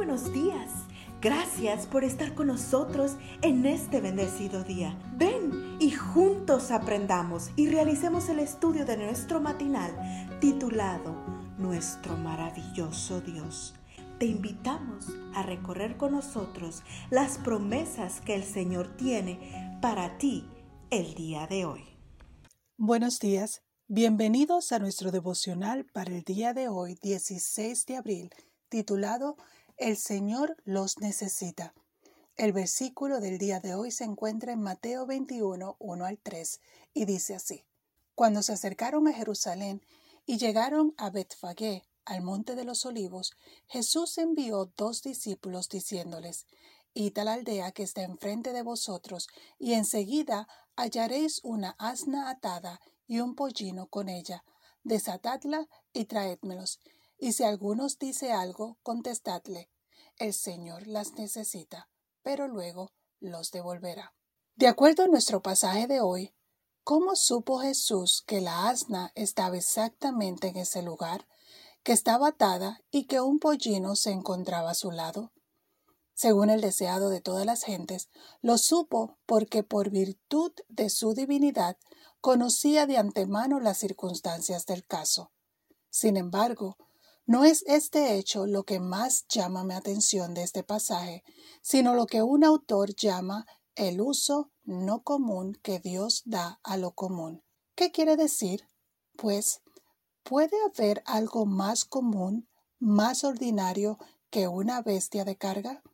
buenos días. Gracias por estar con nosotros en este bendecido día. Ven y juntos aprendamos y realicemos el estudio de nuestro matinal titulado Nuestro maravilloso Dios. Te invitamos a recorrer con nosotros las promesas que el Señor tiene para ti el día de hoy. Buenos días, bienvenidos a nuestro devocional para el día de hoy, 16 de abril, titulado El Señor los necesita. El versículo del día de hoy se encuentra en Mateo 21, 1 al 3, y dice así: Cuando se acercaron a Jerusalén y llegaron a Betfagé, al monte de los olivos, Jesús envió dos discípulos diciéndoles: Id a la aldea que está enfrente de vosotros, y enseguida hallaréis una asna atada y un pollino con ella. Desatadla y traédmelos. Y si alguno os dice algo, contestadle, el Señor las necesita, pero luego los devolverá. De acuerdo a nuestro pasaje de hoy, ¿cómo supo Jesús que la asna estaba exactamente en ese lugar, que estaba atada y que un pollino se encontraba a su lado? según el deseado de todas las gentes, lo supo porque por virtud de su divinidad conocía de antemano las circunstancias del caso. Sin embargo, no es este hecho lo que más llama mi atención de este pasaje, sino lo que un autor llama el uso no común que Dios da a lo común. ¿Qué quiere decir? Pues, ¿puede haber algo más común, más ordinario que una bestia de carga?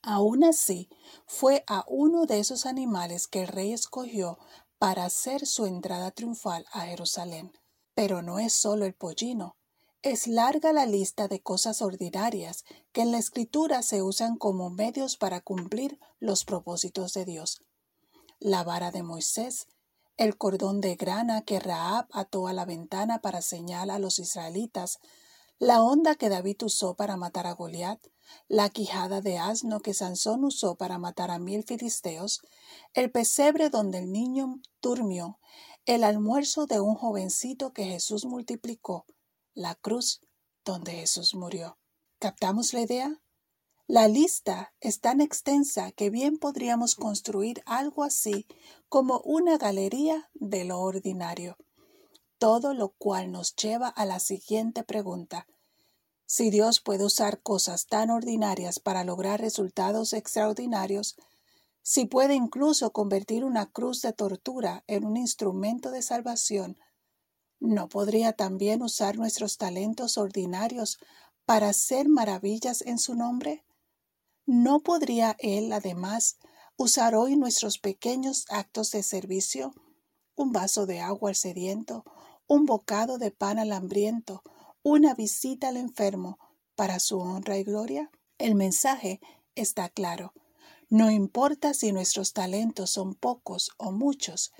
Aún así, fue a uno de esos animales que el rey escogió para hacer su entrada triunfal a Jerusalén. Pero no es solo el pollino. Es larga la lista de cosas ordinarias que en la escritura se usan como medios para cumplir los propósitos de Dios. La vara de Moisés, el cordón de grana que Raab ató a la ventana para señalar a los israelitas, la onda que David usó para matar a Goliat, la quijada de asno que Sansón usó para matar a mil filisteos, el pesebre donde el niño durmió, el almuerzo de un jovencito que Jesús multiplicó, la cruz donde Jesús murió. ¿Captamos la idea? La lista es tan extensa que bien podríamos construir algo así como una galería de lo ordinario, todo lo cual nos lleva a la siguiente pregunta. Si Dios puede usar cosas tan ordinarias para lograr resultados extraordinarios, si puede incluso convertir una cruz de tortura en un instrumento de salvación, ¿no podría también usar nuestros talentos ordinarios para hacer maravillas en su nombre? ¿No podría Él, además, usar hoy nuestros pequeños actos de servicio? Un vaso de agua al sediento, un bocado de pan al hambriento, una visita al enfermo para su honra y gloria? El mensaje está claro. No importa si nuestros talentos son pocos o muchos,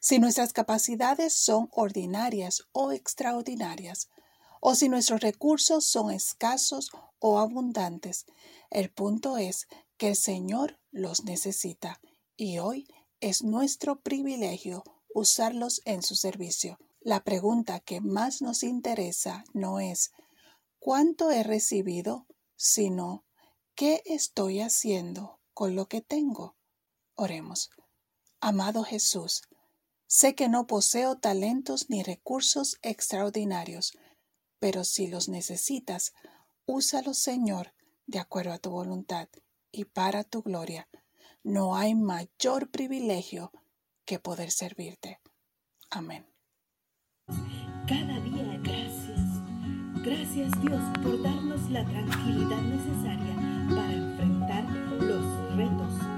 si nuestras capacidades son ordinarias o extraordinarias, o si nuestros recursos son escasos o abundantes. El punto es que el Señor los necesita y hoy es nuestro privilegio usarlos en su servicio. La pregunta que más nos interesa no es ¿cuánto he recibido? sino ¿qué estoy haciendo con lo que tengo? Oremos. Amado Jesús, sé que no poseo talentos ni recursos extraordinarios, pero si los necesitas, úsalos, Señor, de acuerdo a tu voluntad y para tu gloria. No hay mayor privilegio que poder servirte. Amén. Cada día gracias. Gracias Dios por darnos la tranquilidad necesaria para enfrentar los retos,